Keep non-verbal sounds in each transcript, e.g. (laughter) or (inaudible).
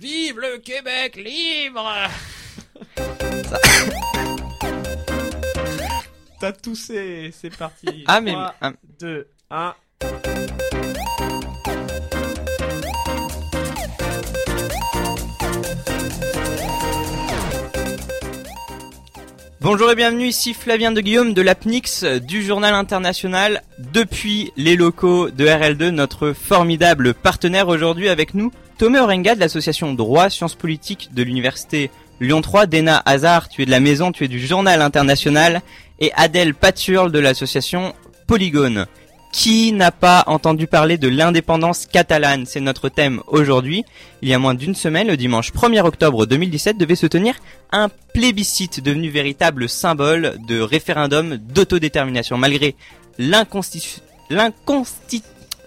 Vive le Québec libre T'as toussé, c'est parti. (laughs) Ah, mais- 3, ah. 2, 1. Bonjour et bienvenue, ici Flavien de Guillaume de l'APNIX du Journal International depuis les locaux de RL2, notre formidable partenaire aujourd'hui avec nous, Thomas Orenga de l'association Droit Sciences Politiques de l'Université Lyon 3, Dena Hazard, tu es de la maison, tu es du Journal International, et Adèle Paturle de l'association Polygone. Qui n'a pas entendu parler de l'indépendance catalane? C'est notre thème aujourd'hui. Il y a moins d'une semaine, le dimanche 1er octobre 2017, devait se tenir un plébiscite devenu véritable symbole de référendum d'autodétermination. Malgré l'inconstitu...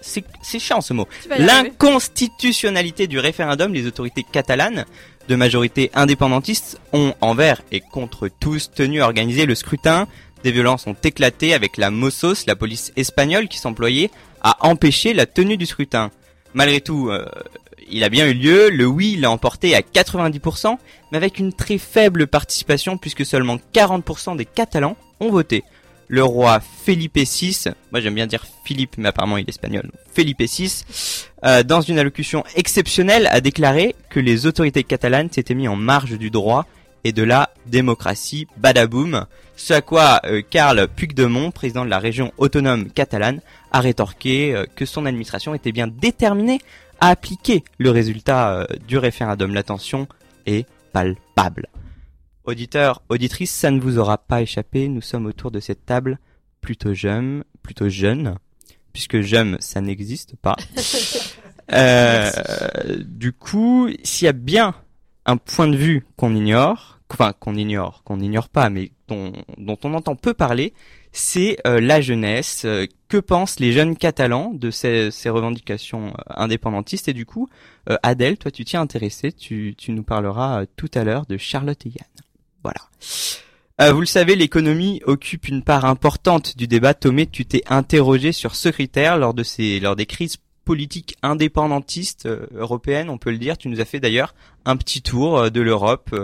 C'est chiant ce mot. L'inconstitutionnalité du référendum, les autorités catalanes, de majorité indépendantiste, ont envers et contre tous tenu à organiser le scrutin. Des violences ont éclaté avec la Mossos, la police espagnole, qui s'employait à empêcher la tenue du scrutin. Malgré tout, euh, il a bien eu lieu, le oui l'a emporté à 90%, mais avec une très faible participation puisque seulement 40% des Catalans ont voté. Le roi Felipe VI, moi j'aime bien dire Philippe, mais apparemment il est espagnol, Felipe VI, euh, dans une allocution exceptionnelle, a déclaré que les autorités catalanes s'étaient mis en marge du droit et de la démocratie, badaboum. Ce à quoi euh, Karl Puigdemont, président de la région autonome catalane, a rétorqué euh, que son administration était bien déterminée à appliquer le résultat euh, du référendum. La tension est palpable. Auditeurs, auditrices, ça ne vous aura pas échappé, nous sommes autour de cette table plutôt jeune, plutôt jeune, puisque jeune, ça n'existe pas. (laughs) Euh, du coup, s'il y a bien un point de vue qu'on ignore, enfin qu'on ignore, qu'on n'ignore pas, mais dont, dont on entend peu parler, c'est euh, la jeunesse. Euh, que pensent les jeunes catalans de ces, ces revendications euh, indépendantistes? Et du coup, euh, Adèle, toi tu t'y es intéressée, tu, tu nous parleras tout à l'heure de Charlotte et Yann. Voilà. Euh, vous le savez, l'économie occupe une part importante du débat. Tomé, tu t'es interrogé sur ce critère lors de ces, lors des crises politiques indépendantistes euh, européennes, on peut le dire. Tu nous as fait d'ailleurs un petit tour euh, de l'Europe,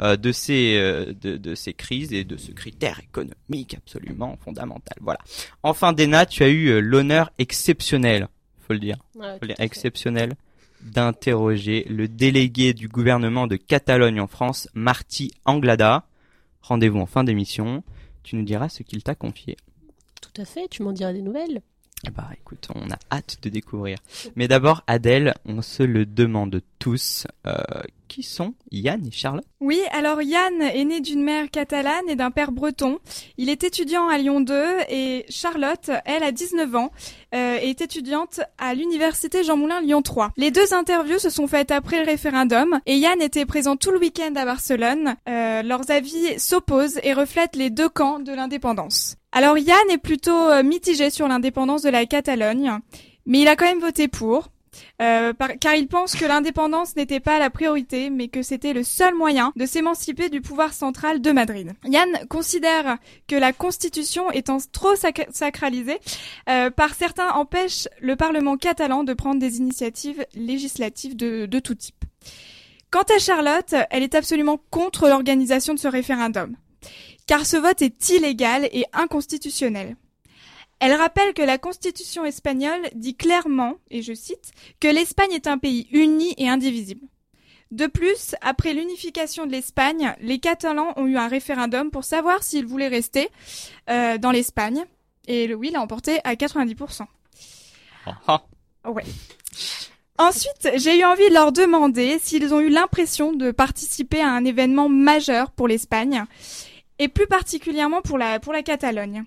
euh, de ces, de, de ces crises et de ce critère économique absolument fondamental. Voilà. Enfin, Dena, tu as eu l'honneur exceptionnel, faut le dire, Ouais, faut le dire, fait. D'interroger le délégué du gouvernement de Catalogne en France, Marty Anglada. Rendez-vous en fin d'émission. Tu nous diras ce qu'il t'a confié. Tout à fait, tu m'en diras des nouvelles. Bah écoute, on a hâte de découvrir. Mais d'abord, Adèle, on se le demande tous. Euh, qui sont Yann et Charlotte? Oui, alors Yann est né d'une mère catalane et d'un père breton. Il est étudiant à Lyon 2 et Charlotte, elle, a 19 ans, euh, est étudiante à l'université Jean Moulin Lyon 3. Les deux interviews se sont faites après le référendum et Yann était présent tout le week-end à Barcelone. Euh, leurs avis s'opposent et reflètent les deux camps de l'indépendance. Alors Yann est plutôt euh, mitigé sur l'indépendance de la Catalogne, mais il a quand même voté pour. Euh, car il pense que l'indépendance n'était pas la priorité, mais que c'était le seul moyen de s'émanciper du pouvoir central de Madrid. Yann considère que la Constitution étant trop sac- sacralisée, euh, par certains empêche le Parlement catalan de prendre des initiatives législatives de, de tout type. Quant à Charlotte, elle est absolument contre l'organisation de ce référendum, car ce vote est illégal et inconstitutionnel. Elle rappelle que la constitution espagnole dit clairement, et je cite, que l'Espagne est un pays uni et indivisible. De plus, après l'unification de l'Espagne, les Catalans ont eu un référendum pour savoir s'ils voulaient rester euh, dans l'Espagne, et le oui l'a emporté à 90%. Ah, Ouais. Ensuite, j'ai eu envie de leur demander s'ils ont eu l'impression de participer à un événement majeur pour l'Espagne, et plus particulièrement pour la, pour la Catalogne.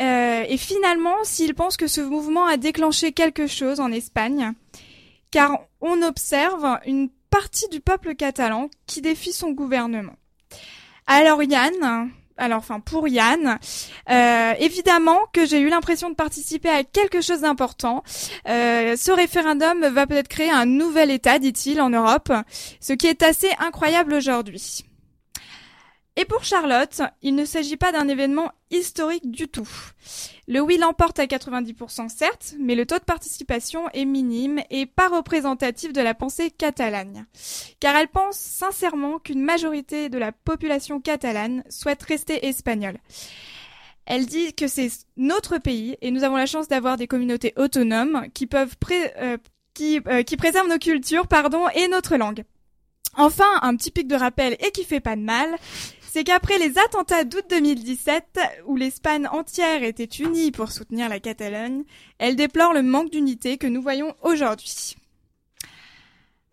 Euh, et finalement, s'ils pensent que ce mouvement a déclenché quelque chose en Espagne, car on observe une partie du peuple catalan qui défie son gouvernement. Alors Yann, alors enfin pour Yann, euh, évidemment que j'ai eu l'impression de participer à quelque chose d'important. Euh, ce référendum va peut-être créer un nouvel État, dit-il, en Europe, ce qui est assez incroyable aujourd'hui. Et pour Charlotte, il ne s'agit pas d'un événement historique du tout. Le oui l'emporte à 90% certes, mais le taux de participation est minime et pas représentatif de la pensée catalane. Car elle pense sincèrement qu'une majorité de la population catalane souhaite rester espagnole. Elle dit que c'est notre pays et nous avons la chance d'avoir des communautés autonomes qui peuvent euh, qui, euh, qui préservent nos cultures, pardon, et notre langue. Enfin, un petit pic de rappel et qui fait pas de mal, c'est qu'après les attentats d'août 2017, où l'Espagne entière était unie pour soutenir la Catalogne, elle déplore le manque d'unité que nous voyons aujourd'hui.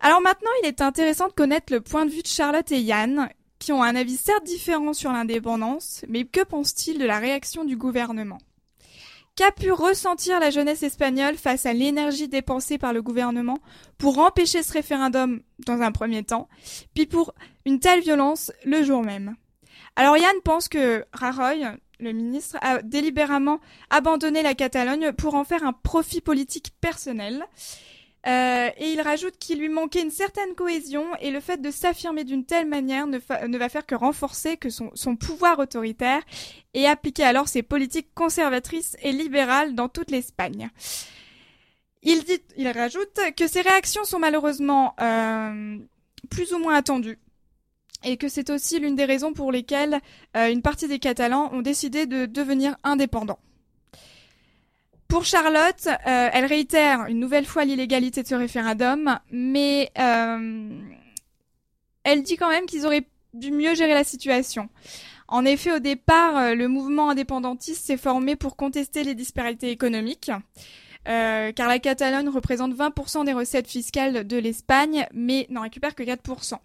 Alors maintenant, il est intéressant de connaître le point de vue de Charlotte et Yann, qui ont un avis certes différent sur l'indépendance, mais que pensent-ils de la réaction du gouvernement? Qu'a pu ressentir la jeunesse espagnole face à l'énergie dépensée par le gouvernement pour empêcher ce référendum dans un premier temps, puis pour une telle violence le jour même? Alors Yann pense que Rajoy, le ministre, a délibérément abandonné la Catalogne pour en faire un profit politique personnel. Euh, et il rajoute qu'il lui manquait une certaine cohésion et le fait de s'affirmer d'une telle manière ne, va faire que renforcer que son, pouvoir autoritaire et appliquer alors ses politiques conservatrices et libérales dans toute l'Espagne. Il dit, il rajoute que ces réactions sont malheureusement euh, plus ou moins attendues et que c'est aussi l'une des raisons pour lesquelles euh, une partie des Catalans ont décidé de devenir indépendants. Pour Charlotte, euh, elle réitère une nouvelle fois l'illégalité de ce référendum, mais euh, elle dit quand même qu'ils auraient dû mieux gérer la situation. En effet, au départ, le mouvement indépendantiste s'est formé pour contester les disparités économiques, car la Catalogne représente 20% des recettes fiscales de l'Espagne, mais n'en récupère que 4%.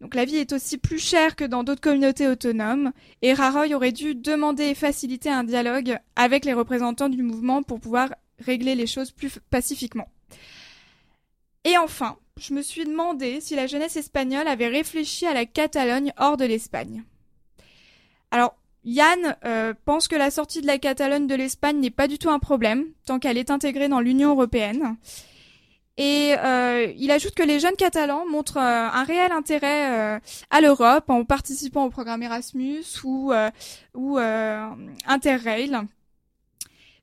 Donc la vie est aussi plus chère que dans d'autres communautés autonomes, et Raroy aurait dû demander et faciliter un dialogue avec les représentants du mouvement pour pouvoir régler les choses plus pacifiquement. Et enfin, je me suis demandé si la jeunesse espagnole avait réfléchi à la Catalogne hors de l'Espagne. Alors, Yann euh, pense que la sortie de la Catalogne de l'Espagne n'est pas du tout un problème, tant qu'elle est intégrée dans l'Union européenne. Et euh, il ajoute que les jeunes Catalans montrent euh, un réel intérêt euh, à l'Europe en participant au programme Erasmus ou, ou Interrail.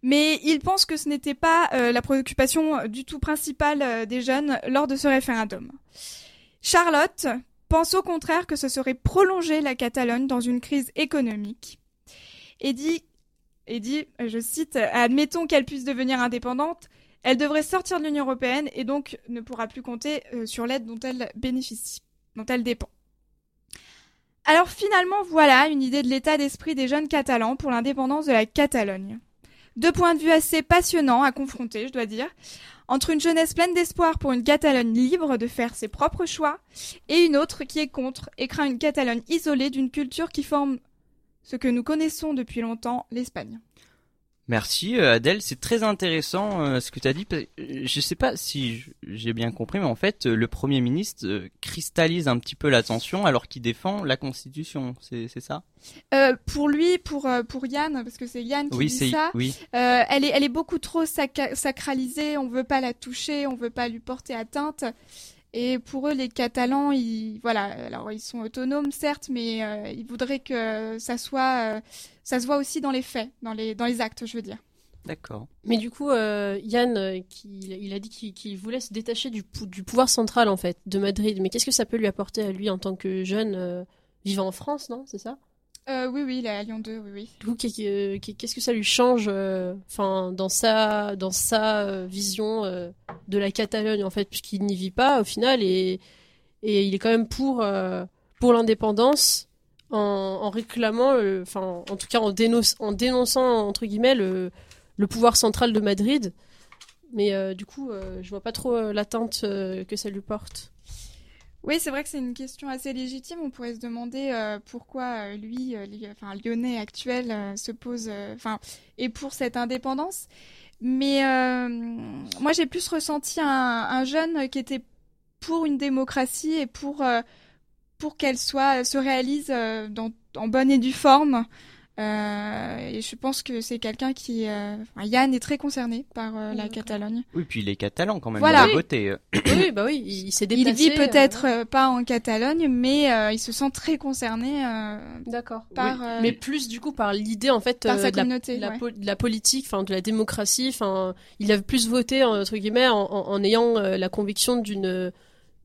Mais il pense que ce n'était pas la préoccupation du tout principale des jeunes lors de ce référendum. Charlotte pense au contraire que ce serait prolonger la Catalogne dans une crise économique et dit, et dit je cite, admettons qu'elle puisse devenir indépendante, elle devrait sortir de l'Union européenne et donc ne pourra plus compter euh, sur l'aide dont elle bénéficie, dont elle dépend. Alors finalement, voilà une idée de l'état d'esprit des jeunes catalans pour l'indépendance de la Catalogne. Deux points de vue assez passionnants à confronter, je dois dire, entre une jeunesse pleine d'espoir pour une Catalogne libre de faire ses propres choix et une autre qui est contre et craint une Catalogne isolée d'une culture qui forme ce que nous connaissons depuis longtemps, l'Espagne. Merci euh, Adèle, c'est très intéressant euh, ce que tu as dit. Je sais pas si j'ai bien compris, mais en fait, le Premier ministre cristallise un petit peu l'attention alors qu'il défend la Constitution, c'est ça? Euh, Pour lui, pour pour Yann, parce que c'est Yann qui dit ça, oui. elle est elle est beaucoup trop sacralisée. On veut pas la toucher, on veut pas lui porter atteinte. Et pour eux, les Catalans, ils, voilà, alors ils sont autonomes certes, mais euh, ils voudraient que ça soit, euh, ça se voit aussi dans les faits, dans les, dans les actes, je veux dire. D'accord. Mais du coup, euh, Yann, qui, il a dit qu'il voulait se détacher du, du, pouvoir central en fait de Madrid. Mais qu'est-ce que ça peut lui apporter à lui en tant que jeune vivant en France, non? C'est ça? Euh, oui, oui, il est à Lyon 2, oui, oui. Du coup, qu'est-ce que ça lui change, euh, enfin, dans sa, dans sa euh, vision de la Catalogne, en fait, puisqu'il n'y vit pas au final, et, et il est quand même pour, pour l'indépendance, en, réclamant, enfin, en tout cas, en, en dénonçant entre guillemets le, le pouvoir central de Madrid. Mais du coup, je vois pas trop l'attente que ça lui porte. Oui, c'est vrai que c'est une question assez légitime. On pourrait se demander euh, pourquoi euh, lui, euh, enfin Lyonnais actuel, se pose, enfin, et pour cette indépendance. Mais moi, j'ai plus ressenti un, un, jeune qui était pour une démocratie et pour pour qu'elle soit se réalise dans, en bonne et due forme Euh, et je pense que c'est quelqu'un qui, euh, enfin, Yann est très concerné par euh, la. Catalogne. Oui, puis il est catalan quand même. Voilà. Il a voté. euh. oui, bah oui, il, il s'est Il déplacé. vit peut-être euh, pas en Catalogne, mais euh, il se sent très concerné euh, D'accord. par, Oui. euh, Mais plus du coup par l'idée en fait par euh, sa de la communauté. de la, ouais. po- de la politique, enfin de la démocratie, enfin il a plus voté entre guillemets en, en, en ayant euh, la conviction d'une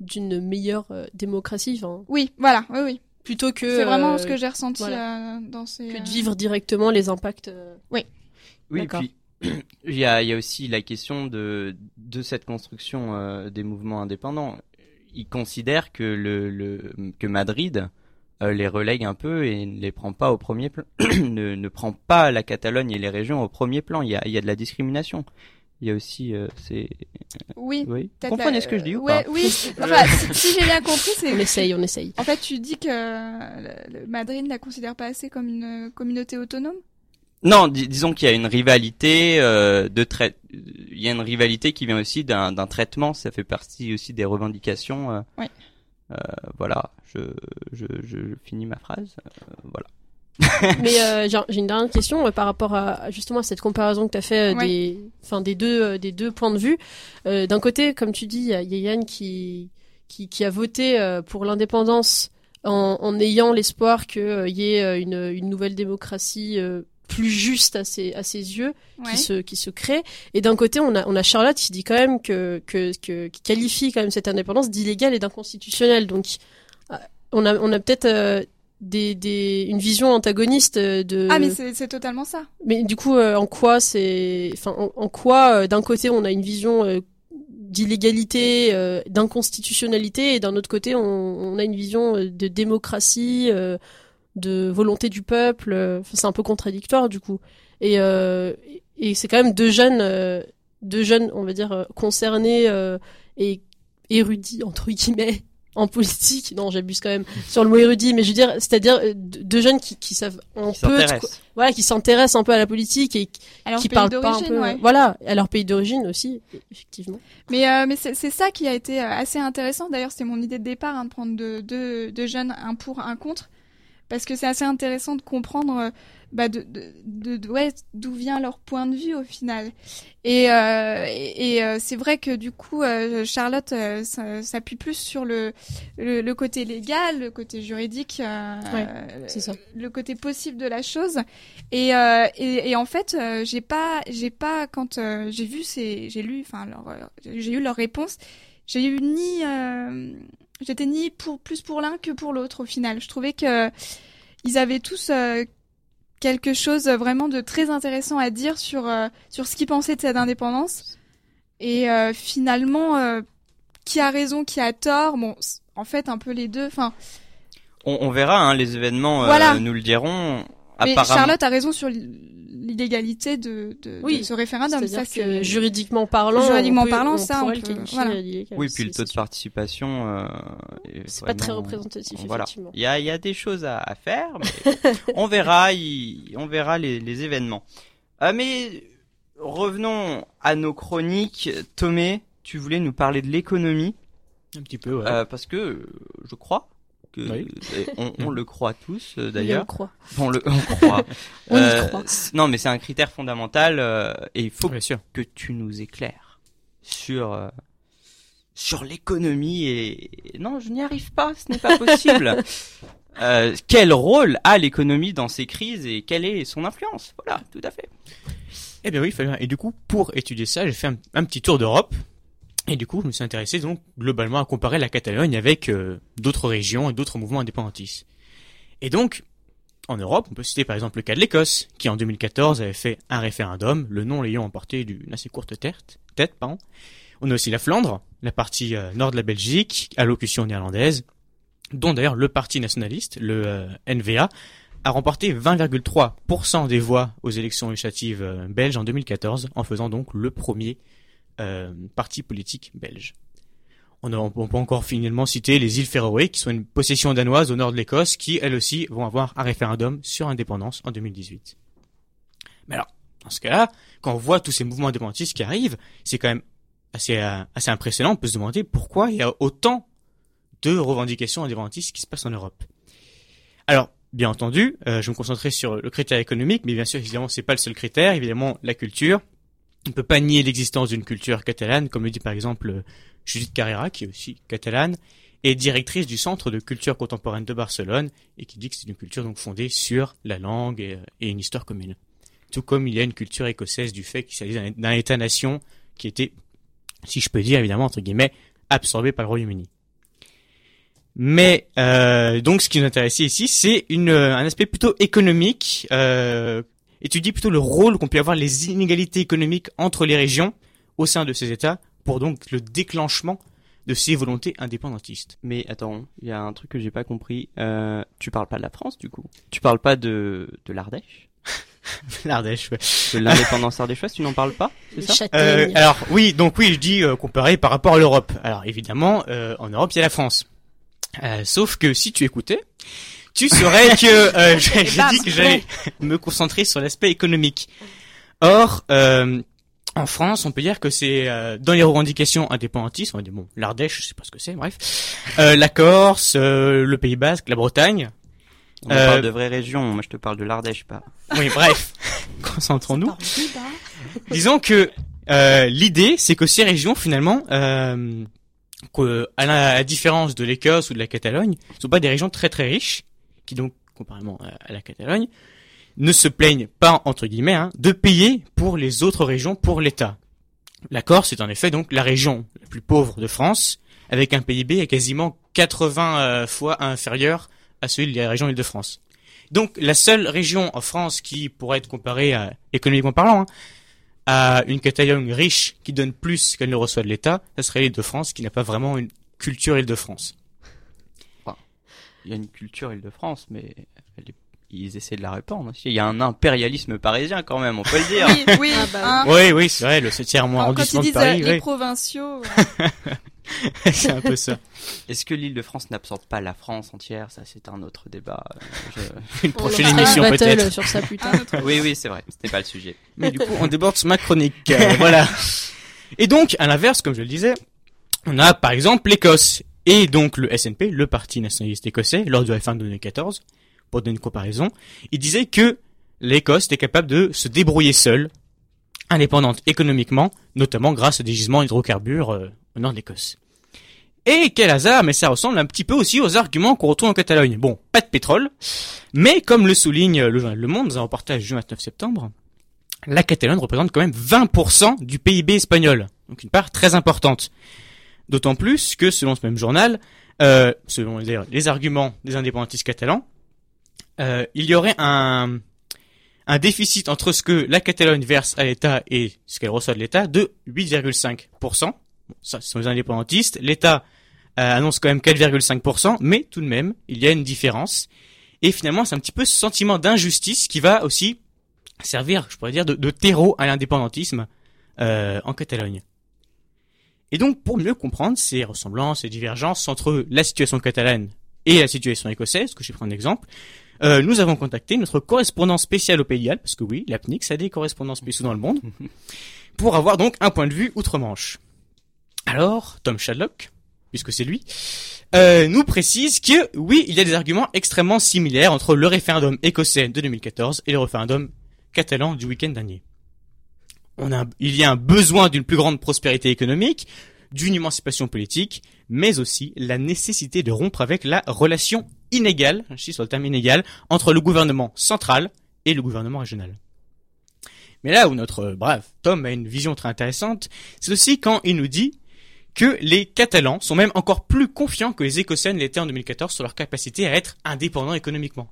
d'une meilleure euh, démocratie, Oui, voilà, oui, oui. Plutôt que C'est vraiment euh, ce que j'ai ressenti voilà. euh, dans ces. que euh, de vivre directement les impacts. euh. Oui, D'accord. puis (clears throat) il y a, il y a aussi la question de, de cette construction euh, des mouvements indépendants. Ils considèrent que, le, le, que Madrid euh, les relègue un peu et ne les prend pas au premier plan, (clears throat) ne, ne prend pas la Catalogne et les régions au premier plan. Il y a, il y a de la discrimination. Il y a aussi, euh, c'est, Oui. oui. Vous peut-être comprenez la- ce que je dis ou ouais, pas Oui. (laughs) Enfin, si, si j'ai bien compris, On c'est. essaye, on essaye. En fait, tu dis que le, le Madrid ne la considère pas assez comme une euh, communauté autonome? Non, dis- disons qu'il y a une rivalité euh, de trai- Il y a une rivalité qui vient aussi d'un traitement. Ça fait partie aussi des revendications. euh, euh, voilà, je, je, je, je finis ma phrase. euh, voilà. (laughs) Mais euh, j'ai une dernière question euh, par rapport à justement à cette comparaison que tu as fait euh, Ouais. des, enfin des deux, euh, des deux points de vue. Euh, D'un côté, comme tu dis, il y a Yann qui, qui, qui a voté euh, pour l'indépendance en, en ayant l'espoir qu'il y ait une, une nouvelle démocratie euh, plus juste à ses, à ses yeux Ouais. qui se qui se crée et d'un côté on a on a Charlotte qui dit quand même que que, que qui qualifie quand même cette indépendance d'illégale et d'inconstitutionnelle donc on a on a peut-être euh, des des une vision antagoniste euh, de Ah, mais c'est totalement ça. mais du coup euh, en quoi c'est enfin en, en quoi euh, d'un côté on a une vision euh, d'illégalité euh, d'inconstitutionnalité et d'un autre côté on, on a une vision euh, de démocratie euh, de volonté du peuple euh, c'est un peu contradictoire du coup et euh, et c'est quand même deux jeunes euh, deux jeunes on va dire concernés euh, et érudits entre guillemets en politique non j'abuse quand même sur le mot érudit mais je veux dire c'est-à-dire euh, deux jeunes qui, qui savent un Qui peu de quoi- voilà qui s'intéressent un peu à la politique et qui pays parlent pas un peu ouais. voilà à leur pays d'origine aussi effectivement Mais, euh, mais c'est c'est ça qui a été euh, assez intéressant. D'ailleurs, c'était mon idée de départ, hein, de prendre deux deux deux jeunes, un pour, un contre, parce que c'est assez intéressant de comprendre euh, bah, de, de, de, ouais, d'où vient leur point de vue au final. Et, euh, et, et, euh, c'est vrai que du coup, euh, Charlotte euh, s'appuie plus sur le, le, le côté légal, le côté juridique, euh, Ouais, euh, ça. le côté possible de la chose. Et, euh, et, et en fait, euh, j'ai pas, j'ai pas quand euh, j'ai vu ces, j'ai lu, enfin, leur, euh, j'ai eu leur réponse. J'ai eu ni, euh, j'étais ni pour plus pour l'un que pour l'autre au final. Je trouvais que ils avaient tous euh, quelque chose vraiment de très intéressant à dire sur euh, sur ce qu'ils pensaient de cette indépendance. Et euh, finalement, euh, qui a raison, qui a tort? Bon, en fait, un peu les deux. Enfin, On, on verra, hein, les événements euh, Voilà. nous le diront. Mais Apparemment, Charlotte a raison sur l'illégalité de, de, Oui, de ce référendum. c'est-à-dire Ça, que juridiquement parlant Juridiquement peut- parlant, on ça, on peut- voilà. oui, puis le taux de participation. euh, est c'est pas très représentatif Voilà. effectivement Il y a, il y a des choses à, à faire, mais (laughs) on verra, il- on verra les, les événements. Ah, mais revenons à nos chroniques. Tomé, tu voulais nous parler de l'économie, Un petit peu, ouais. euh, parce que euh, je crois que Oui. et on, on le croit tous Oui, on d'ailleurs. le croit On le on croit. (laughs) On y Euh, croit. Non, mais c'est un critère fondamental euh, et il faut Bien sûr. que tu nous éclaires sur euh, sur l'économie et non, je n'y arrive pas, ce n'est pas possible. (laughs) Euh, quel rôle a l'économie dans ces crises et quelle est son influence? Voilà, tout à fait. Eh bien oui, Fabien. Et du coup, pour étudier ça, j'ai fait un, un petit tour d'Europe. Et du coup, je me suis intéressé donc globalement à comparer la Catalogne avec euh, d'autres régions et d'autres mouvements indépendantistes. Et donc, en Europe, on peut citer par exemple le cas de l'Écosse, qui en 2014 avait fait un référendum, le non l'ayant emporté d'une assez courte tête. pardon. On a aussi la Flandre, la partie euh, nord de la Belgique, à locution néerlandaise, dont d'ailleurs le parti nationaliste, le euh, NVA, a remporté 20,3% des voix aux élections législatives belges en 2014, en faisant donc le premier euh, parti politique belge. On, a, on encore finalement citer les îles Féroé, qui sont une possession danoise au nord de l'Écosse, qui elles aussi vont avoir un référendum sur l'indépendance en 2018. Mais alors, dans ce cas-là, quand on voit tous ces mouvements indépendantistes qui arrivent, c'est quand même assez, euh, assez impressionnant. On peut se demander pourquoi il y a autant de revendications indépendantistes qui se passent en Europe. Alors, bien entendu, euh, je vais me concentrer sur le critère économique, mais bien sûr, évidemment, c'est pas le seul critère. Évidemment, la culture. On ne peut pas nier l'existence d'une culture catalane, comme le dit par exemple euh, Judith Carrera, qui est aussi catalane, et directrice du Centre de culture contemporaine de Barcelone, et qui dit que c'est une culture donc fondée sur la langue et, et une histoire commune. Tout comme il y a une culture écossaise du fait qu'il s'agit d'un- État-nation qui était, si je peux dire évidemment entre guillemets, absorbé par le Royaume-Uni. Mais euh, donc ce qui nous intéresse ici, c'est euh, un aspect plutôt économique, euh, étudier plutôt le rôle qu'ont pu avoir les inégalités économiques entre les régions au sein de ces États pour donc le déclenchement de ces volontés indépendantistes. Mais attends, il y a un truc que j'ai pas compris. Euh, tu parles pas de la France du coup? Tu parles pas de de l'Ardèche? (laughs) L'Ardèche. ouais. De l'indépendance ardéchoise, tu n'en parles pas? C'est ça? Euh, alors oui, donc oui, je dis euh, comparé par rapport à l'Europe. Alors évidemment, euh, en Europe, il y a la France. Euh, sauf que si tu écoutais, tu saurais que euh, (laughs) j'ai dit que j'allais me concentrer sur l'aspect économique. Or, euh, en France, on peut dire que c'est euh, dans les revendications indépendantistes, on va dire bon, l'Ardèche, je sais pas ce que c'est, bref, euh, la Corse, euh, le Pays Basque, la Bretagne. On Euh, parle de vraies régions. Moi, je te parle de l'Ardèche, pas. Oui, bref, (laughs) concentrons-nous. Bas. Disons que euh, l'idée, c'est que ces régions, finalement, euh, que, à la, à la différence de l'Écosse ou de la Catalogne, ne sont pas des régions très très riches, qui donc, comparément à, la Catalogne, ne se plaignent pas, entre guillemets, hein, de payer pour les autres régions pour l'État. La Corse est en effet donc la région la plus pauvre de France, avec un PIB quasiment 80 euh, fois inférieur à celui de la région Île-de-France. Donc la seule région en France qui pourrait être comparée à, économiquement parlant, hein, à une Catalogne riche qui donne plus qu'elle ne reçoit de l'État, ce serait l'Île-de-France qui n'a pas vraiment une culture Île-de-France. Il y a une culture Île-de-France, mais elle est- ils essaient de la répandre. aussi. Il y a un impérialisme parisien quand même, on peut le (laughs) dire. Oui, oui. Ah bah hein. Oui, oui, c'est vrai, le 7e Quand- Quand arrondissement de disent euh, Paris, les oui, provinciaux, (laughs) c'est un peu ça. Est-ce que l'Île-de-France n'absorbe pas la France entière? Ça, c'est un autre débat. Je- (laughs) Une On prochaine une émission peut-être. sur ça plus tard. Oui, oui, c'est vrai. Ce n'est pas le sujet. Mais du coup, on déborde sur ma chronique. euh, voilà. Et donc, à l'inverse, comme je le disais, on a par exemple l'Écosse. Et donc le SNP, le Parti nationaliste écossais, lors du référendum de 2014, pour donner une comparaison, il disait que l'Écosse était capable de se débrouiller seule, indépendante économiquement, notamment grâce à des gisements d'hydrocarbures euh, au nord de. Et quel hasard, mais ça ressemble un petit peu aussi aux arguments qu'on retrouve en Catalogne. Bon, pas de pétrole, mais comme le souligne le journal Le Monde dans un reportage du 29 septembre, la Catalogne représente quand même 20% du PIB espagnol. Donc une part très importante. D'autant plus que, selon ce même journal, euh, selon les arguments des indépendantistes catalans, euh, il y aurait un, un déficit entre ce que la Catalogne verse à l'État et ce qu'elle reçoit de l'État de 8,5%. Bon, ça, ce sont les indépendantistes. L'État euh, annonce quand même 4,5%, mais tout de même, il y a une différence. Et finalement, c'est un petit peu ce sentiment d'injustice qui va aussi servir, je pourrais dire, de, de terreau à l'indépendantisme euh, en Catalogne. Et donc, pour mieux comprendre ces ressemblances et divergences entre la situation catalane et la situation écossaise, que j'ai pris un exemple, euh, nous avons contacté notre correspondant spécial au Pays de Galles, parce que oui, l'APNIX a des correspondants spéciaux dans le monde, (laughs) pour avoir donc un point de vue outre-Manche. Alors, Tom Shadlock, puisque c'est lui, euh, nous précise que oui, il y a des arguments extrêmement similaires entre le référendum écossais de 2014 et le référendum catalan du week-end dernier. Il y a un besoin d'une plus grande prospérité économique, d'une émancipation politique, mais aussi la nécessité de rompre avec la relation inégale, j'insiste sur le terme inégal, entre le gouvernement central et le gouvernement régional. Mais là où notre brave Tom a une vision très intéressante, c'est aussi quand il nous dit que les Catalans sont même encore plus confiants que les Écossais l'étaient en 2014 sur leur capacité à être indépendants économiquement.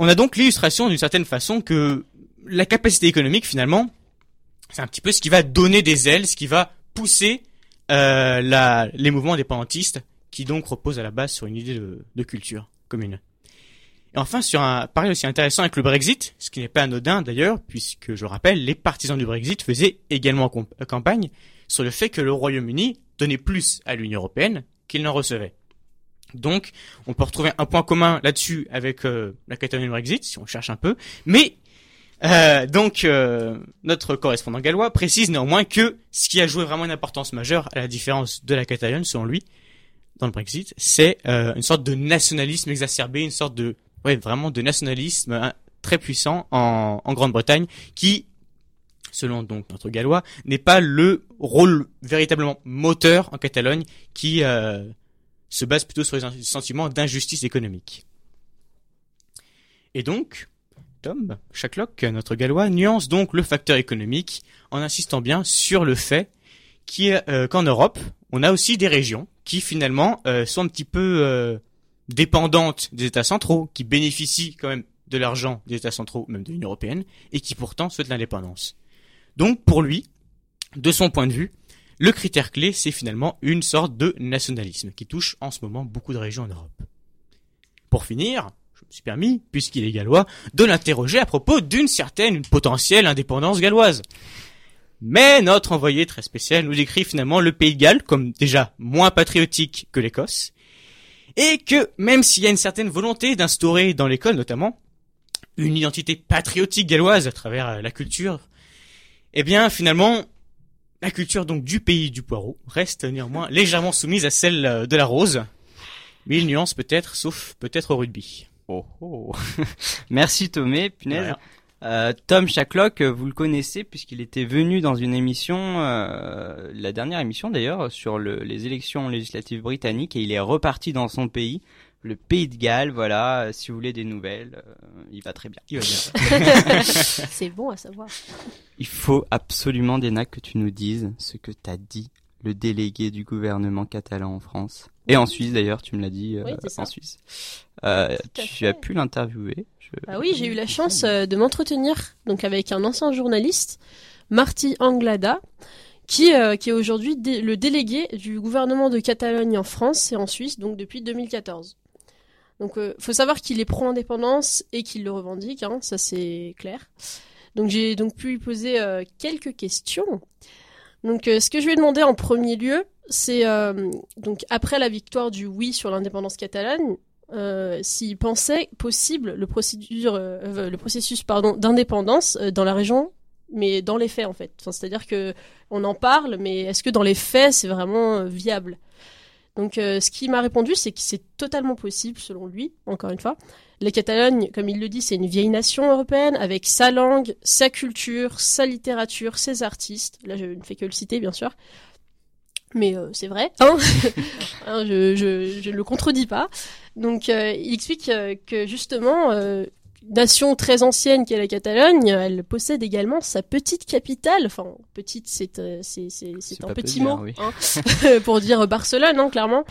On a donc l'illustration d'une certaine façon que la capacité économique finalement, c'est un petit peu ce qui va donner des ailes, ce qui va pousser euh, les mouvements indépendantistes qui donc reposent à la base sur une idée de, culture commune. Et enfin, sur un pareil aussi intéressant avec le Brexit, ce qui n'est pas anodin d'ailleurs, puisque je le rappelle, les partisans du Brexit faisaient également comp- campagne sur le fait que le Royaume-Uni donnait plus à l'Union européenne qu'il n'en recevait. Donc, on peut retrouver un point commun là-dessus avec euh, la Catalogne Brexit, si on cherche un peu. Mais euh, donc, euh, notre correspondant gallois précise néanmoins que ce qui a joué vraiment une importance majeure, à la différence de la Catalogne, selon lui, dans le Brexit, c'est euh, une sorte de nationalisme exacerbé, une sorte de, ouais, vraiment de nationalisme hein, très puissant en, en Grande-Bretagne, qui, selon donc notre gallois, n'est pas le rôle véritablement moteur en Catalogne, qui euh, se base plutôt sur les sentiments d'injustice économique. Et donc, Tom Shacklock, notre gallois, nuance donc le facteur économique en insistant bien sur le fait euh, qu'en Europe, on a aussi des régions qui finalement euh, sont un petit peu euh, dépendantes des États centraux, qui bénéficient quand même de l'argent des États centraux, même de l'Union européenne, et qui pourtant souhaitent l'indépendance. Donc pour lui, de son point de vue, le critère clé, c'est finalement une sorte de nationalisme qui touche en ce moment beaucoup de régions en Europe. Pour finir, je me suis permis, puisqu'il est gallois, de l'interroger à propos d'une certaine, potentielle indépendance galloise. Mais notre envoyé très spécial nous décrit finalement le pays de Galles comme déjà moins patriotique que l'Écosse, et que même s'il y a une certaine volonté d'instaurer dans l'école notamment une identité patriotique galloise à travers euh, la culture, eh bien finalement la culture donc du pays du poireau reste néanmoins légèrement soumise à celle euh, de la rose, mais il nuance peut-être, sauf peut-être au rugby. Oh, oh. (laughs) Merci Tomé, punaise. Euh, Tom Shacklock, vous le connaissez puisqu'il était venu dans une émission, euh, la dernière émission d'ailleurs, sur le- les élections législatives britanniques et il est reparti dans son pays, le pays de Galles. Voilà, Euh, si vous voulez des nouvelles, euh, il va très bien. Il va bien. (laughs) C'est bon à savoir. Il faut absolument, Dena, que tu nous dises ce que t'as dit le délégué du gouvernement catalan en France. Et en Suisse d'ailleurs, tu me l'as dit euh, Oui, en Suisse. Euh, tu as pu l'interviewer. Je- Bah oui, j'ai eu la chance euh, de m'entretenir donc avec un ancien journaliste, Marty Anglada, qui, euh, qui est aujourd'hui dé- le délégué du gouvernement de Catalogne en France et en Suisse, donc depuis 2014. Donc, euh, faut savoir qu'il est pro-indépendance et qu'il le revendique, hein, ça c'est clair. Donc, j'ai donc pu lui poser quelques questions. Donc, euh, ce que je lui ai demandé en premier lieu, c'est euh, donc après la victoire du oui sur l'indépendance catalane, euh, s'il pensait possible le processus d'indépendance dans la région, mais dans les faits en fait. C'est-à-dire que on en parle, mais est-ce que dans les faits c'est vraiment viable? Donc, euh, ce qu'il m'a répondu, c'est que c'est totalement possible selon lui. Encore une fois, la Catalogne, comme il le dit, c'est une vieille nation européenne avec sa langue, sa culture, sa littérature, ses artistes. Là, je ne fais que le citer, bien sûr. Mais euh, c'est vrai, hein (laughs) Hein, je, ne le contredis pas. Donc, euh, il explique que justement, nation très ancienne qu'est la Catalogne, elle possède également sa petite capitale. Enfin, petite, c'est euh, un petit mot oui. hein, (laughs) pour dire Barcelone, hein, clairement.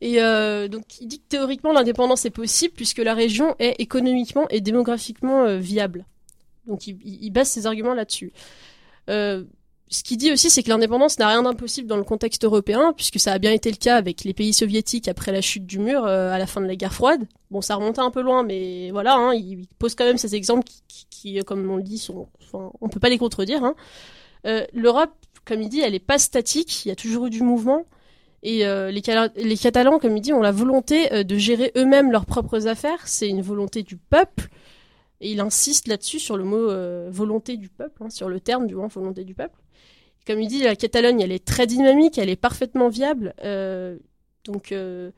Et euh, donc, il dit que théoriquement l'indépendance est possible puisque la région est économiquement et démographiquement euh, viable. Donc, il, il il base ses arguments là-dessus. Euh, ce qu'il dit aussi, c'est que l'indépendance n'a rien d'impossible dans le contexte européen, puisque ça a bien été le cas avec les pays soviétiques après la chute du mur euh, à la fin de la guerre froide. Bon, ça remontait un peu loin, mais voilà, hein, il, pose quand même ces exemples qui, euh, comme on le dit, sont, enfin, on peut pas les contredire. Hein. Euh, L'Europe, comme il dit, elle est pas statique. Il y a toujours eu du mouvement. Et les, Catalans, comme il dit, ont la volonté de gérer eux-mêmes leurs propres affaires. C'est une volonté du peuple. Et il insiste là-dessus sur le mot volonté du peuple, hein, sur le terme du moins volonté du peuple. Comme il dit, la Catalogne, elle est très dynamique, elle est parfaitement viable. euh, donc, euh,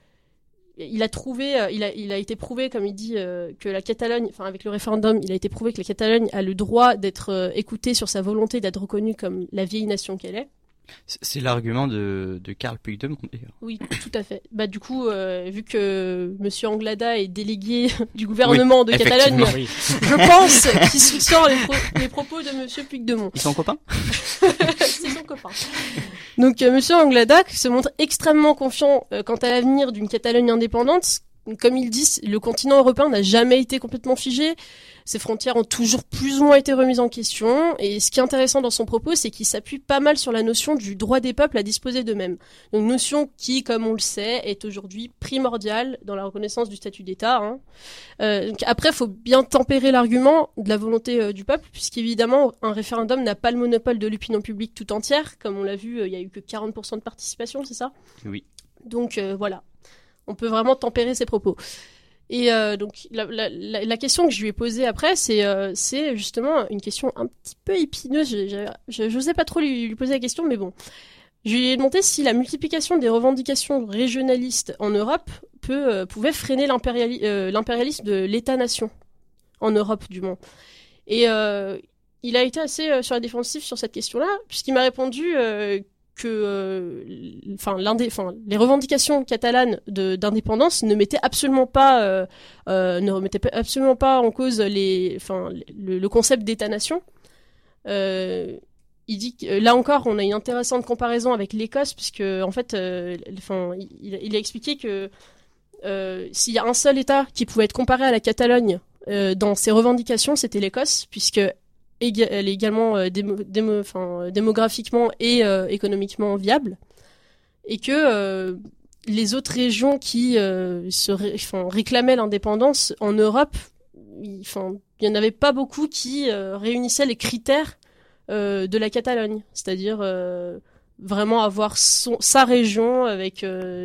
il a trouvé, euh, il a, il a été prouvé, comme il dit, que la Catalogne, enfin avec le référendum, il a été prouvé que la Catalogne a le droit d'être écoutée sur sa volonté d'être reconnue comme la vieille nation qu'elle est. C'est- l'argument de, de Karl Puigdemont d'ailleurs. Oui, tout à fait. Bah du coup, euh, vu que Monsieur Anglada est délégué (laughs) du gouvernement de Catalogne. Oui. je pense qu'il soutient les, pro- les propos de Monsieur Puigdemont. Ils sont copains? (laughs) C'est son copain. Donc, euh, Monsieur Anglada se montre extrêmement confiant euh, quant à l'avenir d'une Catalogne indépendante. Comme il dit, le continent européen n'a jamais été complètement figé. Ses frontières ont toujours plus ou moins été remises en question. Et ce qui est intéressant dans son propos, c'est qu'il s'appuie pas mal sur la notion du droit des peuples à disposer d'eux-mêmes. Une notion qui, comme on le sait, est aujourd'hui primordiale dans la reconnaissance du statut d'État. Hein. Euh, après, faut bien tempérer l'argument de la volonté euh, du peuple, puisqu'évidemment, un référendum n'a pas le monopole de l'opinion publique tout entière. Comme on l'a vu, euh, il y a eu que 40% de participation, c'est ça? Oui. Donc euh, voilà, on peut vraiment tempérer ses propos. Et euh, donc la, question que je lui ai posée après, c'est euh, justement une question un petit peu épineuse. Je n'osais pas trop lui, poser la question, mais bon. Je lui ai demandé si la multiplication des revendications régionalistes en Europe euh, pouvait freiner l'impériali- l'impérialisme de l'État-nation. En Europe, du moins. Et il a été assez sur la défensive sur cette question-là, puisqu'il m'a répondu que euh, enfin, enfin, les revendications catalanes d'indépendance ne mettaient absolument pas, euh, euh, ne remettaient absolument pas en cause les, enfin, le, concept d'État-nation. Euh, il dit là encore, on a une intéressante comparaison avec l'Écosse, puisque en fait, euh, enfin, il, a expliqué que euh, s'il y a un seul État qui pouvait être comparé à la Catalogne euh, dans ses revendications, c'était l'Écosse, puisque elle est également euh, euh, démographiquement et euh, économiquement viable, et que les autres régions qui se réclamaient l'indépendance en Europe, il enfin, il y en avait pas beaucoup qui réunissaient les critères de la Catalogne, c'est-à-dire vraiment avoir son, sa région avec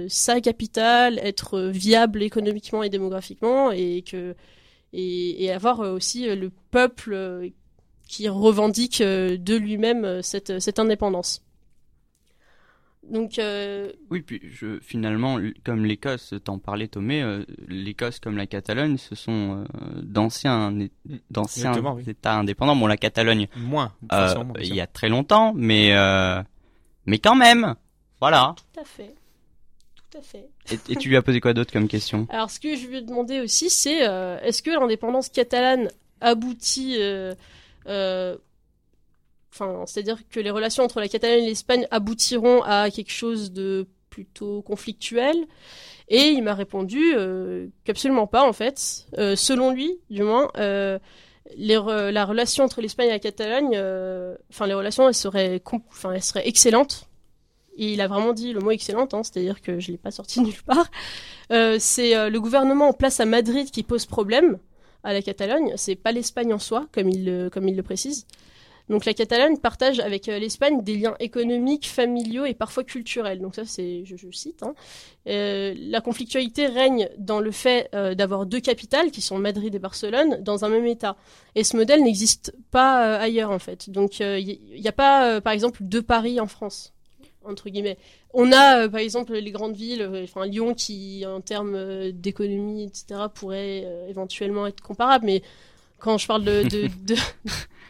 sa capitale, être viable économiquement et démographiquement, et que et, avoir aussi le peuple qui revendique euh, de lui-même euh, cette, cette indépendance. Donc, euh, Oui, puis je, finalement, comme l'Écosse, t'en parlais Tomé, euh, l'Écosse comme la Catalogne, ce sont euh, d'anciens é- d'anciens oui. États indépendants. Bon, la Catalogne, Moins. euh, il y a très longtemps, mais euh, mais quand même, voilà. tout à fait. Tout à fait. Et, et tu lui as posé quoi d'autre comme question? Alors, ce que je lui ai demandé aussi, c'est euh, est-ce que l'indépendance catalane aboutit, euh, euh, enfin, c'est-à-dire que les relations entre la Catalogne et l'Espagne aboutiront à quelque chose de plutôt conflictuel Et il m'a répondu euh, qu'absolument pas, en fait. Euh, selon lui, du moins, euh, les la relation entre l'Espagne et la Catalogne, euh, enfin, les relations, elles seraient, excellentes. Et il a vraiment dit le mot excellente, hein, c'est-à-dire que je l'ai pas sorti (laughs) nulle part. Euh, c'est euh, le gouvernement en place à Madrid qui pose problème à la Catalogne. C'est pas l'Espagne en soi, comme il le, précise. Donc la Catalogne partage avec euh, l'Espagne des liens économiques, familiaux et parfois culturels. Donc ça, c'est, je, cite. hein. Euh, la conflictualité règne dans le fait euh, d'avoir deux capitales, qui sont Madrid et Barcelone, dans un même État. Et ce modèle n'existe pas ailleurs, en fait. Donc il n'y a pas, par exemple, deux Paris en France, entre guillemets. On a, euh, par exemple, les grandes villes, euh, enfin Lyon, qui, en termes euh, d'économie, etc., pourrait euh, éventuellement être comparable. Mais quand je parle de... de, (laughs) de...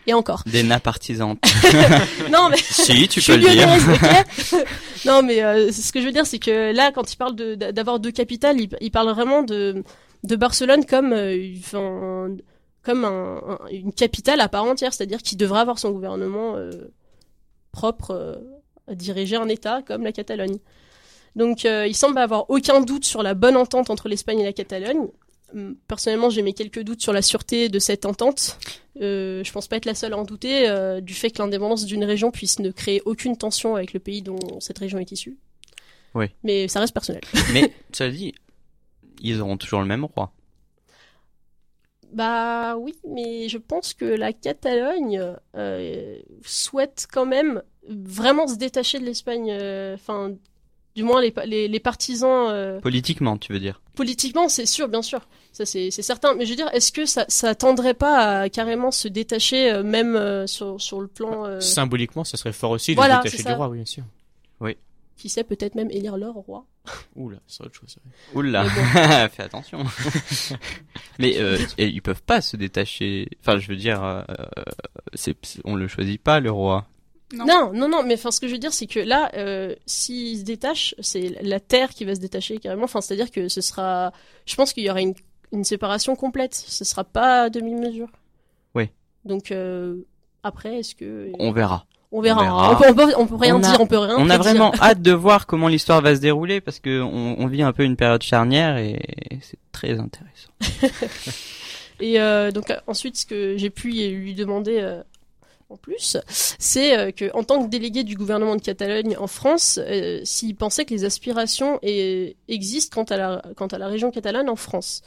Et encore. Des nappes partisanes. (laughs) Non, mais si, tu peux le dire. (laughs) non, mais euh, ce que je veux dire, c'est que là, quand il parle de- d'avoir deux capitales, il, il parle vraiment de, de Barcelone comme, euh, enfin, comme un- un- une capitale à part entière, c'est-à-dire qu'il devrait avoir son gouvernement euh, propre euh, diriger un État comme la Catalogne. Donc, euh, il semble avoir aucun doute sur la bonne entente entre l'Espagne et la Catalogne. Hum, Personnellement, j'ai mes quelques doutes sur la sûreté de cette entente. Euh, je pense pas être la seule à en douter euh, du fait que l'indépendance d'une région puisse ne créer aucune tension avec le pays dont cette région est issue. Oui. Mais ça reste personnel. Mais, (laughs) ça dit, ils auront toujours le même roi. Bah oui, mais je pense que la Catalogne euh, souhaite quand même vraiment se détacher de l'Espagne. euh, Enfin, du moins les, pa- les, les partisans euh, Politiquement, tu veux dire. politiquement, c'est sûr, bien sûr. Ça c'est c'est certain. Mais je veux dire, est-ce que ça, ça tendrait pas à carrément se détacher, euh, même euh, sur, sur le plan, euh, Symboliquement, ça serait fort aussi de Voilà, se détacher du roi, oui, bien sûr. Qui sait peut-être même élire leur roi Oula, c'est autre chose. Oula, (laughs) fais attention. (laughs) Mais euh, et ils peuvent pas se détacher. Enfin, je veux dire, euh, c'est, on le choisit pas le roi. Non. Non, non, non, mais enfin, ce que je veux dire, c'est que là, euh, s'il se détache, c'est la Terre qui va se détacher carrément. Enfin, c'est-à-dire que ce sera. Je pense qu'il y aura une, une séparation complète. Ce sera pas à demi-mesure. Oui. Donc, euh, après, est-ce que. On verra. On verra. on verra. On, peut, on, peut, on peut rien On a- dire, on peut rien On a prédire. vraiment hâte de voir comment l'histoire va se dérouler parce que on, on vit un peu une période charnière et c'est très intéressant. (laughs) Et euh, donc ensuite, ce que j'ai pu lui demander euh, en plus, c'est euh, que en tant que délégué du gouvernement de Catalogne en France, euh, s'il pensait que les aspirations existent quant à la quant à la région catalane en France.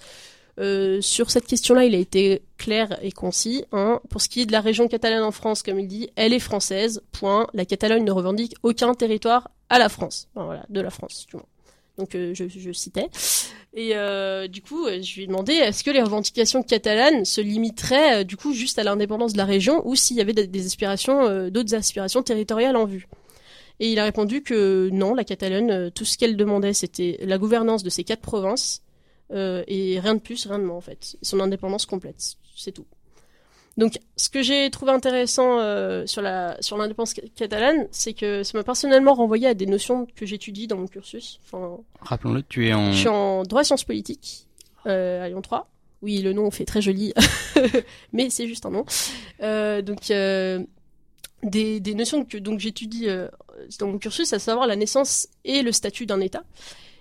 Euh, sur cette question-là, il a été clair et concis. Pour ce qui est de la région catalane en France, comme il dit, elle est française. Point. La Catalogne ne revendique aucun territoire à la France. Voilà, de la France, du moins. Donc euh, je, citais. Et euh, du coup, euh, je lui ai demandé est-ce que les revendications catalanes se limiteraient du coup juste à l'indépendance de la région ou s'il y avait des, aspirations, d'autres aspirations territoriales en vue? Et il a répondu que non, la Catalogne, tout ce qu'elle demandait, c'était la gouvernance de ces quatre provinces euh, et rien de plus, rien de moins en fait. Son indépendance complète, c'est tout. Donc, ce que j'ai trouvé intéressant euh, sur la sur l'indépendance ca- catalane, c'est que ça m'a personnellement renvoyé à des notions que j'étudie dans mon cursus. Enfin, Rappelons-le, tu es en... je suis en droit sciences politiques euh, à Lyon 3. Oui, le nom fait très joli, (laughs) mais c'est juste un nom. Euh, donc, des, des notions que donc j'étudie dans mon cursus, à savoir la naissance et le statut d'un État.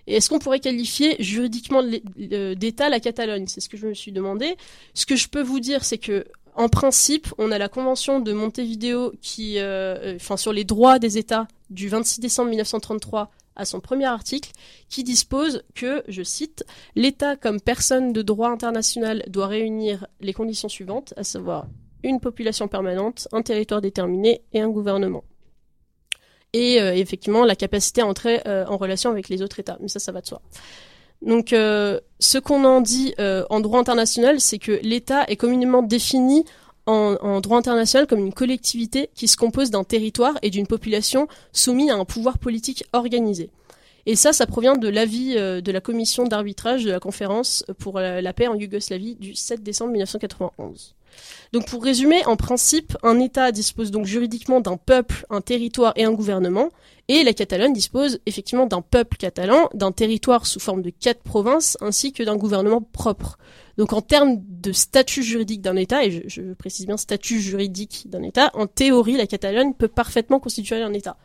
Et est-ce qu'on pourrait qualifier juridiquement d'État la Catalogne? C'est ce que je me suis demandé. Ce que je peux vous dire, c'est que en principe, on a la convention de Montevideo qui, euh, euh, enfin, sur les droits des États du 26 décembre 1933 à son premier article, qui dispose que, je cite, l'État comme personne de droit international doit réunir les conditions suivantes, à savoir une population permanente, un territoire déterminé et un gouvernement. Et euh, effectivement, la capacité à entrer euh, en relation avec les autres États. Mais ça, ça va de soi. Donc, euh, ce qu'on en dit en droit international, c'est que l'État est communément défini en, droit international comme une collectivité qui se compose d'un territoire et d'une population soumis à un pouvoir politique organisé. Et ça, ça provient de l'avis de la commission d'arbitrage de la conférence pour la, la paix en Yougoslavie du 7 décembre 1991. Donc pour résumer, en principe, un État dispose donc juridiquement d'un peuple, un territoire et un gouvernement, et la Catalogne dispose effectivement d'un peuple catalan, d'un territoire sous forme de quatre provinces, ainsi que d'un gouvernement propre. Donc en termes de statut juridique d'un État, et je, je précise bien statut juridique d'un État, en théorie, la Catalogne peut parfaitement constituer un État.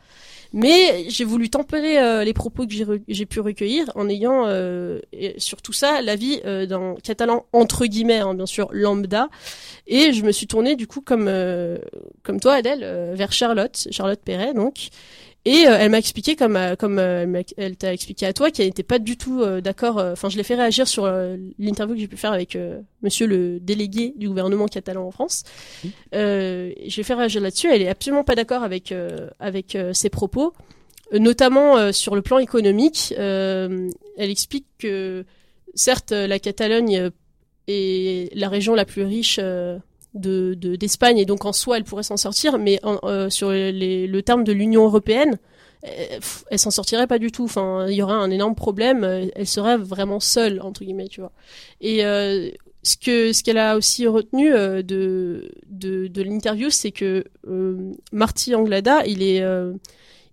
Mais j'ai voulu tempérer euh, les propos que j'ai pu recueillir en ayant euh, sur tout ça l'avis euh, d'un catalan entre guillemets, hein, bien sûr lambda, et je me suis tournée du coup comme euh, comme toi Adèle euh, vers Charlotte, Charlotte Perret donc, et euh, elle m'a expliqué comme euh, comme euh, elle, t'a expliqué à toi qu'elle n'était pas du tout euh, d'accord. Enfin, je l'ai fait réagir sur l'interview que j'ai pu faire avec euh, Monsieur le délégué du gouvernement catalan en France. Euh, je l'ai fait réagir là-dessus. Elle est absolument pas d'accord avec euh, avec ses propos, notamment euh, sur le plan économique. Euh, elle explique que certes la Catalogne est la région la plus riche. Euh, de d'Espagne et donc en soi elle pourrait s'en sortir mais en- euh, sur les, le terme de l'Union européenne euh, pff, elle s'en sortirait pas du tout. Enfin il y aurait un énorme problème euh, elle serait vraiment seule entre guillemets tu vois. Et euh, ce que ce qu'elle a aussi retenu euh, de de, de l'interview c'est que euh, Marty Anglada il est euh,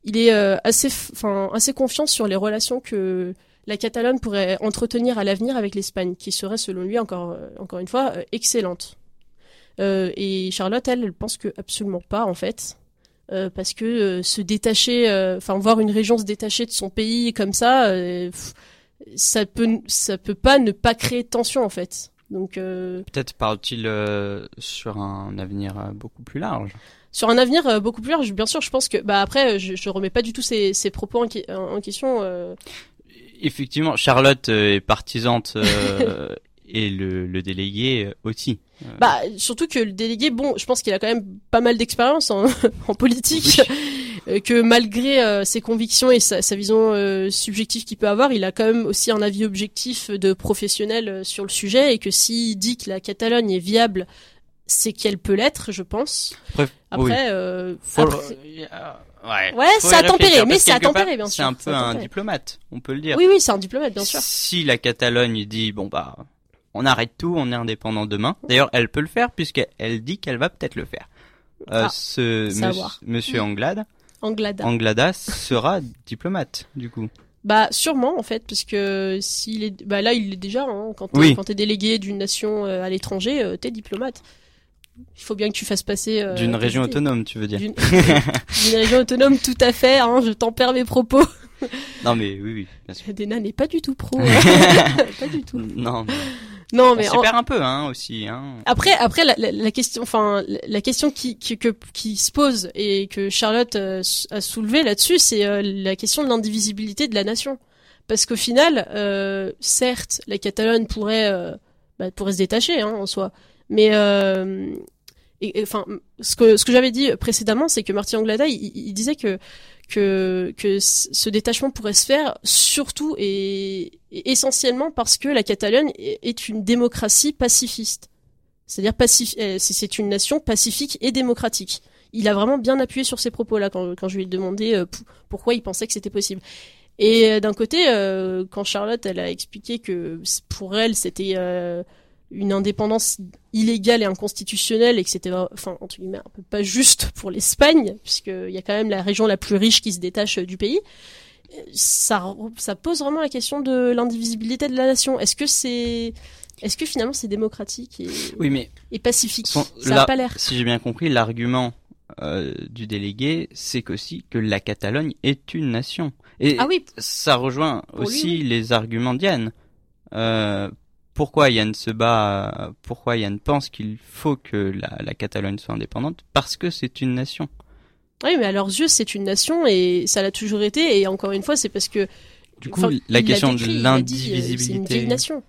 il est euh, assez enfin assez confiant sur les relations que la Catalogne pourrait entretenir à l'avenir avec l'Espagne qui serait selon lui encore euh, encore une fois euh, excellente. euh, et Charlotte, elle, elle pense que absolument pas en fait, Euh, parce que euh, se détacher, euh, enfin voir une région se détacher de son pays comme ça, euh, pff, ça peut, ça peut pas ne pas créer de tension en fait. Donc euh, Peut-être parle-t-il euh, sur un avenir euh, beaucoup plus large. sur un avenir euh, beaucoup plus large, bien sûr, je pense que bah après, euh, je, je remets pas du tout ces, ces propos en, en- en question. euh, Effectivement, Charlotte euh, est partisante (laughs) euh, et le, le délégué euh, aussi. Bah, surtout que le délégué, bon, je pense qu'il a quand même pas mal d'expérience en, (laughs) en politique, euh, que malgré euh, ses convictions et sa, sa vision euh, subjective qu'il peut avoir, il a quand même aussi un avis objectif de professionnel euh, sur le sujet et que s'il dit que la Catalogne est viable, c'est qu'elle peut l'être, je pense. Bref, oui. Après, euh, euh, ouais, Ouais, c'est à tempérer, mais c'est à tempérer, bien C'est sûr, un c'est peu à un diplomate, on peut le dire. oui, oui, c'est un diplomate, bien sûr. Si la Catalogne dit bon bah on arrête tout, on est indépendant demain. D'ailleurs, elle peut le faire puisqu'elle dit qu'elle va peut-être le faire. Euh, Ah, ce monsieur Anglade, Anglada. Anglada sera diplomate du coup. Bah sûrement en fait parce que s'il est bah là il l'est déjà hein, quand t'es, Oui. quand t'es délégué d'une nation euh, à l'étranger euh, t'es diplomate. Il faut bien que tu fasses passer euh, D'une région autonome, tu veux dire. D'une (laughs) d'une région autonome tout à fait hein, je tempère mes propos. Non mais oui oui, bien sûr. Dena n'est pas du tout pro. (laughs) hein. (laughs) pas du tout. Non, mais Non on mais s'y en- perd un peu hein aussi hein. après après la, la- la question enfin la- question qui qui, que- qui se pose et que Charlotte euh, a soulevé là-dessus c'est euh, la question de l'indivisibilité de la nation. Parce qu'au final, euh, certes, la Catalogne pourrait, bah, pourrait se détacher hein, en soi, mais et- et, enfin, ce que ce que j'avais dit précédemment, c'est que Marty Anglada, il, il disait que que ce détachement pourrait se faire surtout et, et essentiellement parce que la Catalogne est une démocratie pacifiste. C'est-à-dire pacif- euh, c'est une nation pacifique et démocratique. il a vraiment bien appuyé sur ses propos là quand, quand je lui ai demandé euh, pourquoi il pensait que c'était possible. Et euh, d'un côté, quand Charlotte elle a expliqué que pour elle c'était une indépendance illégale et inconstitutionnelle et que c'était enfin entre guillemets un peu pas juste pour l'Espagne puisqu'il y a quand même la région la plus riche qui se détache euh, du pays. Ça, ça pose vraiment la question de l'indivisibilité de la nation. Est-ce que c'est, est-ce que finalement c'est démocratique et, Oui, mais et pacifique? Son- Ça là- a pas l'air. si j'ai bien compris, l'argument euh, du délégué, c'est qu'aussi que la Catalogne est une nation. Et Ah oui, ça rejoint Pour aussi les arguments d'Yann. Euh, pourquoi Yann se bat, pourquoi Yann pense qu'il faut que la, la Catalogne soit indépendante? Parce que c'est une nation. oui, mais à leurs yeux c'est une nation et ça l'a toujours été. Et encore une fois, c'est parce que Du coup, la question décrit, de dit, euh, C'est une l'indivisibilité. vieille nation.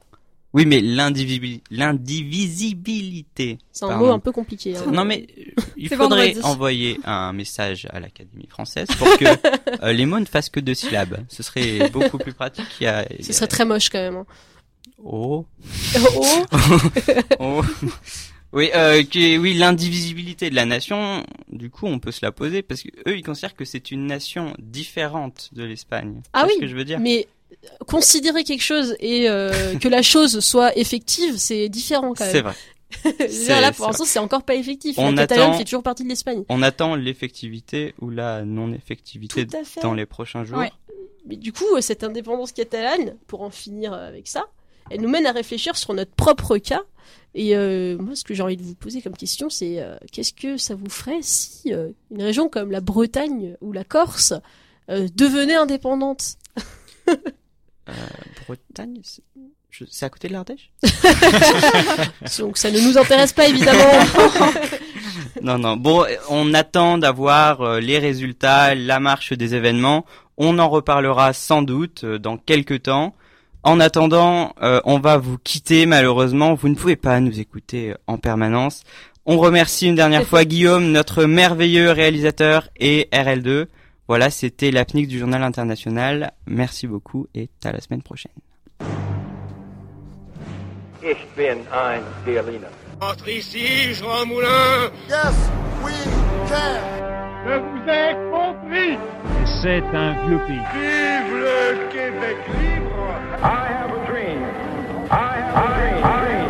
Oui, mais l'indivisibil- l'indivisibilité. C'est un Pardon. mot un peu compliqué. hein. Non mais euh, (laughs) il faudrait vendredi. envoyer un message à l'Académie française pour que (laughs) euh, les mots ne fassent que deux syllabes. Ce serait beaucoup plus pratique. Il y a, il y Ce serait très moche quand même. hein. Oh. Oh, Oh. (laughs) oui, euh, que, oui, l'indivisibilité de la nation. Du coup, on peut se la poser parce que eux, ils considèrent que c'est une nation différente de l'Espagne. Ah oui, ce que je veux dire? mais considérer quelque chose et euh, (laughs) que la chose soit effective, c'est différent quand C'est même. vrai. (laughs) C'est- là, c'est pour l'instant, c'est encore pas effectif. On la Catalogne attend- fait toujours partie de l'Espagne. On attend l'effectivité ou la non-effectivité dans les prochains jours. Ouais. Mais du coup, euh, cette indépendance catalane, pour en finir euh, avec ça, elle nous mène à réfléchir sur notre propre cas. Et euh, moi, ce que j'ai envie de vous poser comme question, c'est euh, qu'est-ce que ça vous ferait si euh, une région comme la Bretagne ou la Corse euh, devenait indépendante? Euh, Bretagne, c'est à côté de l'Ardèche? (laughs) Donc ça ne nous intéresse pas évidemment. (laughs) Non, non. Bon, on attend d'avoir euh, les résultats, la marche des événements. On en reparlera sans doute dans quelques temps. En attendant, euh, on va vous quitter malheureusement. Vous ne pouvez pas nous écouter euh, en permanence. On remercie une dernière fois Guillaume, notre merveilleux réalisateur, et RL2. Voilà, c'était l'APNIC du Journal International. Merci beaucoup et à la semaine prochaine. Ich bin ein Berliner. Entre ici, Jean Moulin Yes, we can. Je vous ai compris. C'est un vieux pays. Vive le Québec libre. I have a dream. I have a dream. I have a dream.